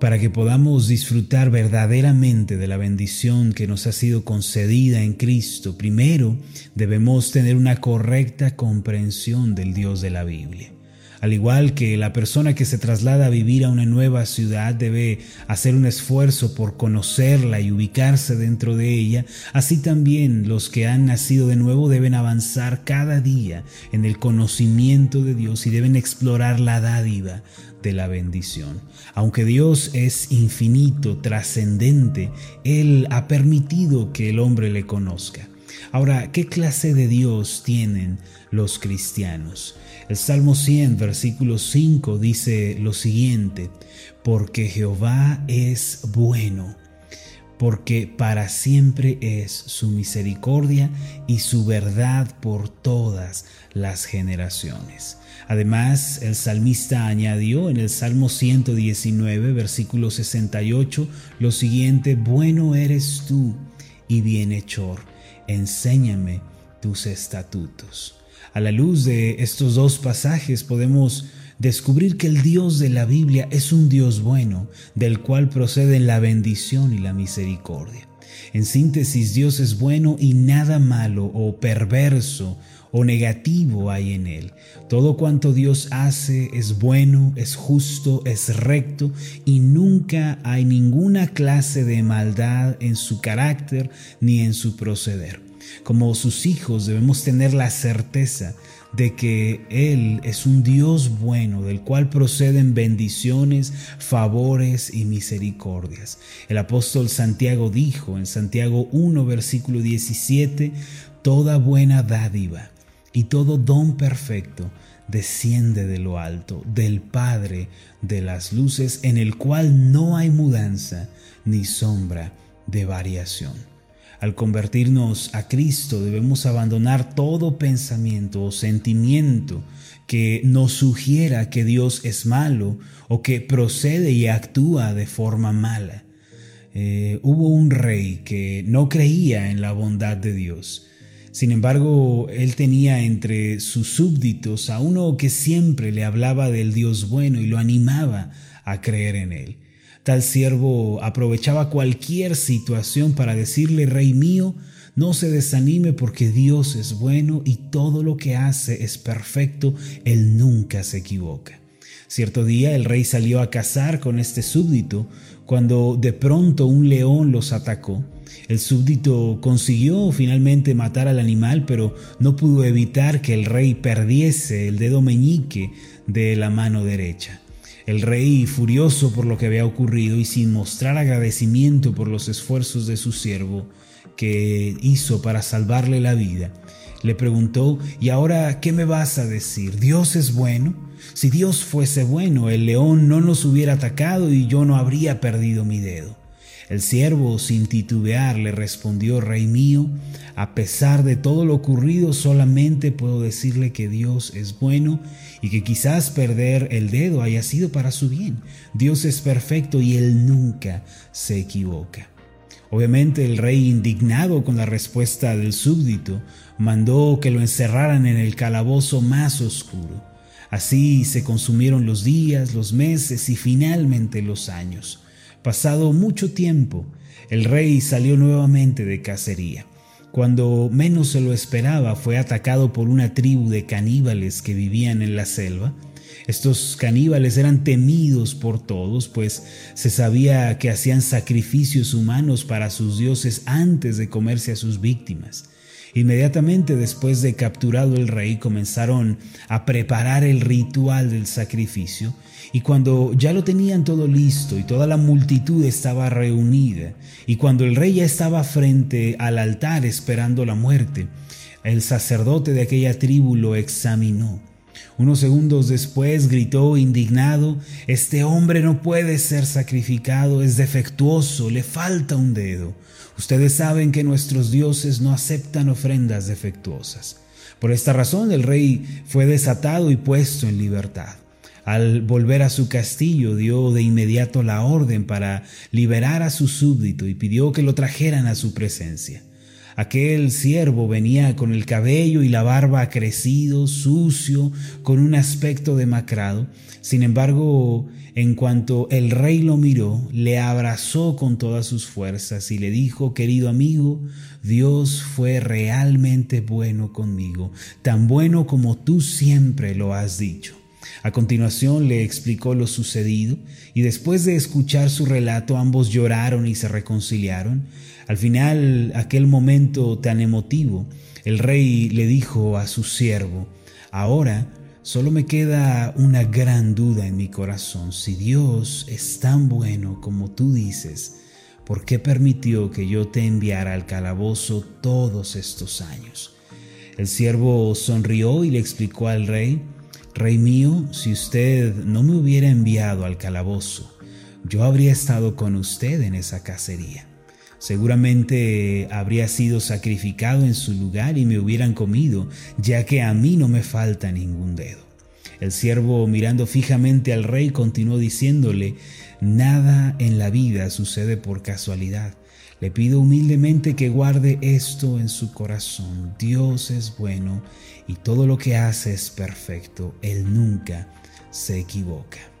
para que podamos disfrutar verdaderamente de la bendición que nos ha sido concedida en Cristo, primero debemos tener una correcta comprensión del Dios de la Biblia. Al igual que la persona que se traslada a vivir a una nueva ciudad debe hacer un esfuerzo por conocerla y ubicarse dentro de ella, así también los que han nacido de nuevo deben avanzar cada día en el conocimiento de Dios y deben explorar la dádiva de la bendición. Aunque Dios es infinito, trascendente, Él ha permitido que el hombre le conozca. Ahora, ¿qué clase de Dios tienen los cristianos? El Salmo 100, versículo 5 dice lo siguiente, porque Jehová es bueno, porque para siempre es su misericordia y su verdad por todas las generaciones. Además, el salmista añadió en el Salmo 119, versículo 68, lo siguiente, bueno eres tú y bienhechor, enséñame tus estatutos. A la luz de estos dos pasajes podemos descubrir que el Dios de la Biblia es un Dios bueno, del cual proceden la bendición y la misericordia. En síntesis, Dios es bueno y nada malo o perverso o negativo hay en él. Todo cuanto Dios hace es bueno, es justo, es recto y nunca hay ninguna clase de maldad en su carácter ni en su proceder. Como sus hijos debemos tener la certeza de que Él es un Dios bueno, del cual proceden bendiciones, favores y misericordias. El apóstol Santiago dijo en Santiago 1, versículo 17, Toda buena dádiva y todo don perfecto desciende de lo alto, del Padre de las luces, en el cual no hay mudanza ni sombra de variación. Al convertirnos a Cristo debemos abandonar todo pensamiento o sentimiento que nos sugiera que Dios es malo o que procede y actúa de forma mala. Eh, hubo un rey que no creía en la bondad de Dios. Sin embargo, él tenía entre sus súbditos a uno que siempre le hablaba del Dios bueno y lo animaba a creer en él. Tal siervo aprovechaba cualquier situación para decirle, Rey mío, no se desanime porque Dios es bueno y todo lo que hace es perfecto, Él nunca se equivoca. Cierto día el rey salió a cazar con este súbdito cuando de pronto un león los atacó. El súbdito consiguió finalmente matar al animal, pero no pudo evitar que el rey perdiese el dedo meñique de la mano derecha. El rey, furioso por lo que había ocurrido y sin mostrar agradecimiento por los esfuerzos de su siervo que hizo para salvarle la vida, le preguntó, ¿y ahora qué me vas a decir? ¿Dios es bueno? Si Dios fuese bueno, el león no nos hubiera atacado y yo no habría perdido mi dedo. El siervo, sin titubear, le respondió, Rey mío, a pesar de todo lo ocurrido, solamente puedo decirle que Dios es bueno y que quizás perder el dedo haya sido para su bien. Dios es perfecto y Él nunca se equivoca. Obviamente el rey, indignado con la respuesta del súbdito, mandó que lo encerraran en el calabozo más oscuro. Así se consumieron los días, los meses y finalmente los años. Pasado mucho tiempo, el rey salió nuevamente de cacería. Cuando menos se lo esperaba, fue atacado por una tribu de caníbales que vivían en la selva. Estos caníbales eran temidos por todos, pues se sabía que hacían sacrificios humanos para sus dioses antes de comerse a sus víctimas. Inmediatamente después de capturado el rey comenzaron a preparar el ritual del sacrificio y cuando ya lo tenían todo listo y toda la multitud estaba reunida y cuando el rey ya estaba frente al altar esperando la muerte, el sacerdote de aquella tribu lo examinó. Unos segundos después gritó indignado, Este hombre no puede ser sacrificado, es defectuoso, le falta un dedo. Ustedes saben que nuestros dioses no aceptan ofrendas defectuosas. Por esta razón el rey fue desatado y puesto en libertad. Al volver a su castillo dio de inmediato la orden para liberar a su súbdito y pidió que lo trajeran a su presencia. Aquel siervo venía con el cabello y la barba crecido, sucio, con un aspecto demacrado. Sin embargo, en cuanto el rey lo miró, le abrazó con todas sus fuerzas y le dijo, querido amigo, Dios fue realmente bueno conmigo, tan bueno como tú siempre lo has dicho. A continuación le explicó lo sucedido y después de escuchar su relato ambos lloraron y se reconciliaron. Al final, aquel momento tan emotivo, el rey le dijo a su siervo, ahora solo me queda una gran duda en mi corazón. Si Dios es tan bueno como tú dices, ¿por qué permitió que yo te enviara al calabozo todos estos años? El siervo sonrió y le explicó al rey, Rey mío, si usted no me hubiera enviado al calabozo, yo habría estado con usted en esa cacería. Seguramente habría sido sacrificado en su lugar y me hubieran comido, ya que a mí no me falta ningún dedo. El siervo, mirando fijamente al rey, continuó diciéndole, Nada en la vida sucede por casualidad. Le pido humildemente que guarde esto en su corazón. Dios es bueno y todo lo que hace es perfecto. Él nunca se equivoca.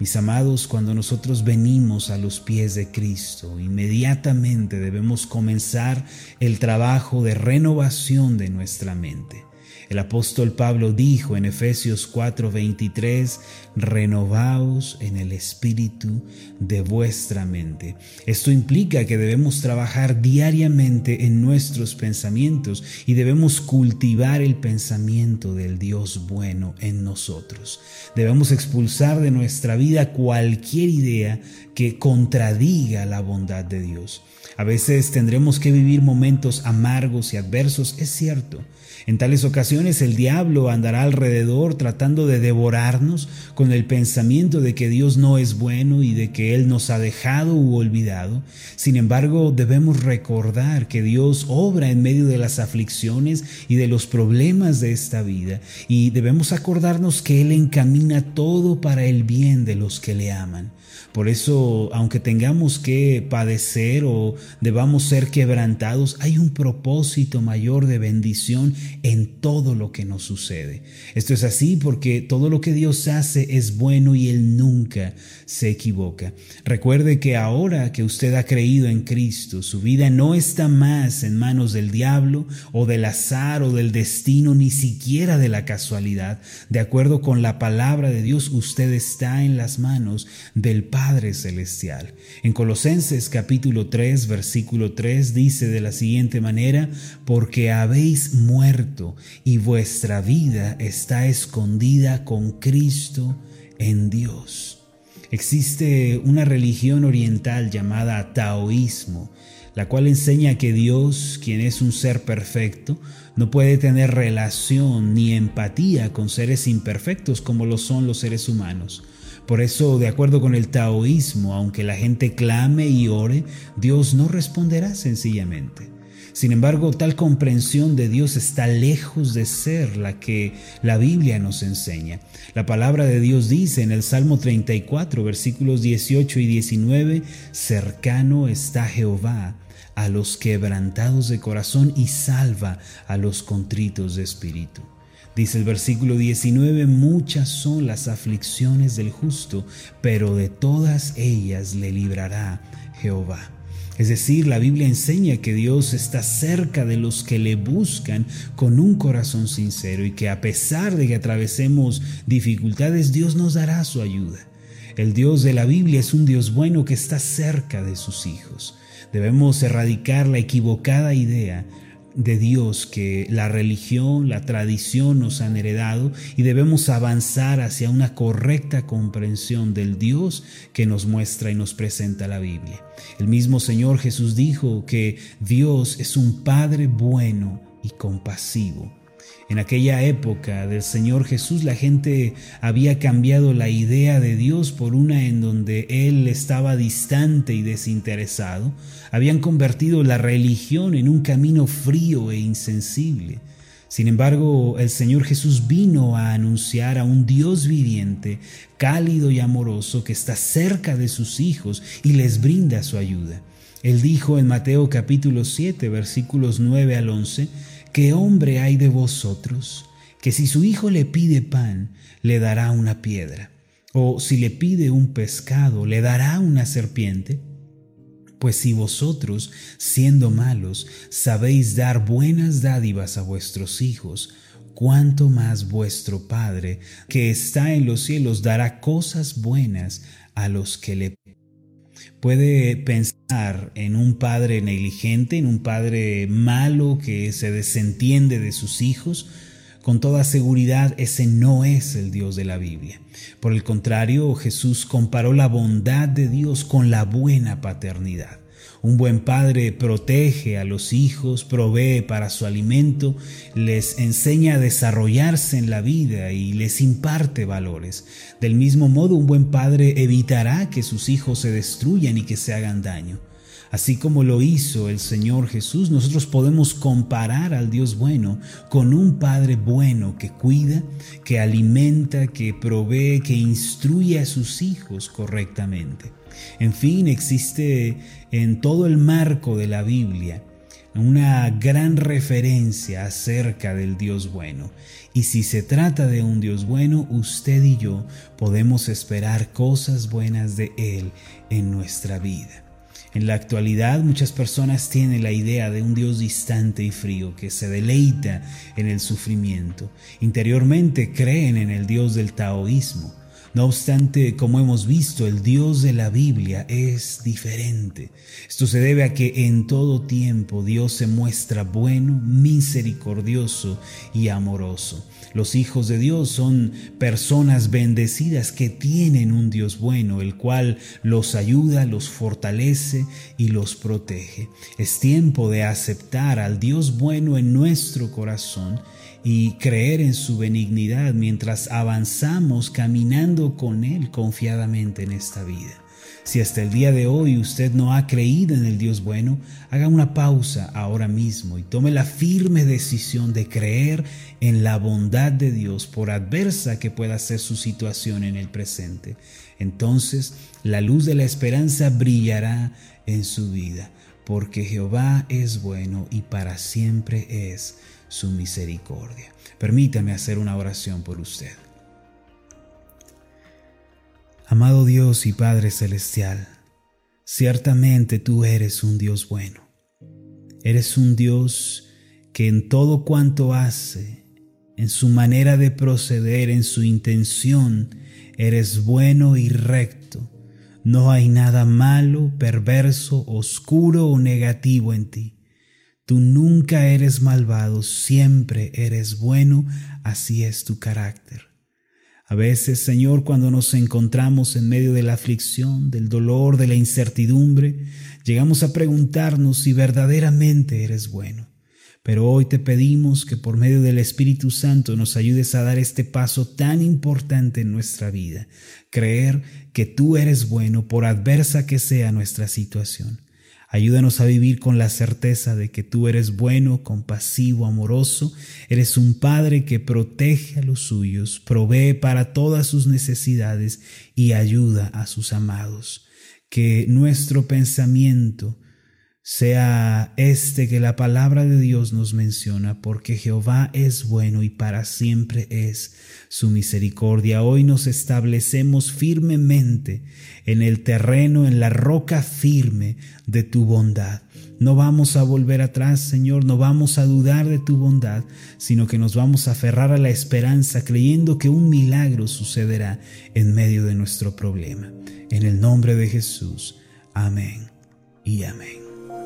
Mis amados, cuando nosotros venimos a los pies de Cristo, inmediatamente debemos comenzar el trabajo de renovación de nuestra mente. El apóstol Pablo dijo en Efesios 4:23, renovaos en el espíritu de vuestra mente. Esto implica que debemos trabajar diariamente en nuestros pensamientos y debemos cultivar el pensamiento del Dios bueno en nosotros. Debemos expulsar de nuestra vida cualquier idea que contradiga la bondad de Dios. A veces tendremos que vivir momentos amargos y adversos, es cierto. En tales ocasiones el diablo andará alrededor tratando de devorarnos con el pensamiento de que Dios no es bueno y de que Él nos ha dejado u olvidado. Sin embargo, debemos recordar que Dios obra en medio de las aflicciones y de los problemas de esta vida y debemos acordarnos que Él encamina todo para el bien de los que le aman. Por eso, aunque tengamos que padecer o debamos ser quebrantados, hay un propósito mayor de bendición en todo lo que nos sucede. Esto es así porque todo lo que Dios hace es bueno y Él nunca se equivoca. Recuerde que ahora que usted ha creído en Cristo, su vida no está más en manos del diablo o del azar o del destino, ni siquiera de la casualidad. De acuerdo con la palabra de Dios, usted está en las manos del Padre Padre Celestial. En Colosenses capítulo 3, versículo 3 dice de la siguiente manera, porque habéis muerto y vuestra vida está escondida con Cristo en Dios. Existe una religión oriental llamada taoísmo, la cual enseña que Dios, quien es un ser perfecto, no puede tener relación ni empatía con seres imperfectos como lo son los seres humanos. Por eso, de acuerdo con el taoísmo, aunque la gente clame y ore, Dios no responderá sencillamente. Sin embargo, tal comprensión de Dios está lejos de ser la que la Biblia nos enseña. La palabra de Dios dice en el Salmo 34, versículos 18 y 19, cercano está Jehová a los quebrantados de corazón y salva a los contritos de espíritu. Dice el versículo 19, muchas son las aflicciones del justo, pero de todas ellas le librará Jehová. Es decir, la Biblia enseña que Dios está cerca de los que le buscan con un corazón sincero y que a pesar de que atravesemos dificultades, Dios nos dará su ayuda. El Dios de la Biblia es un Dios bueno que está cerca de sus hijos. Debemos erradicar la equivocada idea de Dios que la religión, la tradición nos han heredado y debemos avanzar hacia una correcta comprensión del Dios que nos muestra y nos presenta la Biblia. El mismo Señor Jesús dijo que Dios es un Padre bueno y compasivo en aquella época del Señor Jesús la gente había cambiado la idea de Dios por una en donde Él estaba distante y desinteresado. Habían convertido la religión en un camino frío e insensible. Sin embargo, el Señor Jesús vino a anunciar a un Dios viviente, cálido y amoroso, que está cerca de sus hijos y les brinda su ayuda. Él dijo en Mateo capítulo 7 versículos 9 al 11, ¿qué hombre hay de vosotros que si su hijo le pide pan, le dará una piedra? ¿O si le pide un pescado, le dará una serpiente? Pues si vosotros, siendo malos, sabéis dar buenas dádivas a vuestros hijos, cuánto más vuestro Padre, que está en los cielos, dará cosas buenas a los que le puede pensar en un padre negligente, en un padre malo que se desentiende de sus hijos, con toda seguridad ese no es el Dios de la Biblia. Por el contrario, Jesús comparó la bondad de Dios con la buena paternidad. Un buen padre protege a los hijos, provee para su alimento, les enseña a desarrollarse en la vida y les imparte valores. Del mismo modo, un buen padre evitará que sus hijos se destruyan y que se hagan daño. Así como lo hizo el Señor Jesús, nosotros podemos comparar al Dios bueno con un Padre bueno que cuida, que alimenta, que provee, que instruye a sus hijos correctamente. En fin, existe en todo el marco de la Biblia una gran referencia acerca del Dios bueno. Y si se trata de un Dios bueno, usted y yo podemos esperar cosas buenas de Él en nuestra vida. En la actualidad muchas personas tienen la idea de un Dios distante y frío que se deleita en el sufrimiento. Interiormente creen en el Dios del taoísmo no obstante, como hemos visto, el Dios de la Biblia es diferente. Esto se debe a que en todo tiempo Dios se muestra bueno, misericordioso y amoroso. Los hijos de Dios son personas bendecidas que tienen un Dios bueno, el cual los ayuda, los fortalece y los protege. Es tiempo de aceptar al Dios bueno en nuestro corazón y creer en su benignidad mientras avanzamos caminando con Él confiadamente en esta vida. Si hasta el día de hoy usted no ha creído en el Dios bueno, haga una pausa ahora mismo y tome la firme decisión de creer en la bondad de Dios por adversa que pueda ser su situación en el presente. Entonces la luz de la esperanza brillará en su vida, porque Jehová es bueno y para siempre es su misericordia. Permítame hacer una oración por usted. Amado Dios y Padre Celestial, ciertamente tú eres un Dios bueno. Eres un Dios que en todo cuanto hace, en su manera de proceder, en su intención, eres bueno y recto. No hay nada malo, perverso, oscuro o negativo en ti. Tú nunca eres malvado, siempre eres bueno, así es tu carácter. A veces, Señor, cuando nos encontramos en medio de la aflicción, del dolor, de la incertidumbre, llegamos a preguntarnos si verdaderamente eres bueno. Pero hoy te pedimos que por medio del Espíritu Santo nos ayudes a dar este paso tan importante en nuestra vida, creer que tú eres bueno por adversa que sea nuestra situación. Ayúdanos a vivir con la certeza de que tú eres bueno, compasivo, amoroso, eres un Padre que protege a los suyos, provee para todas sus necesidades y ayuda a sus amados. Que nuestro pensamiento sea este que la palabra de Dios nos menciona, porque Jehová es bueno y para siempre es su misericordia. Hoy nos establecemos firmemente en el terreno, en la roca firme de tu bondad. No vamos a volver atrás, Señor, no vamos a dudar de tu bondad, sino que nos vamos a aferrar a la esperanza, creyendo que un milagro sucederá en medio de nuestro problema. En el nombre de Jesús. Amén y amén.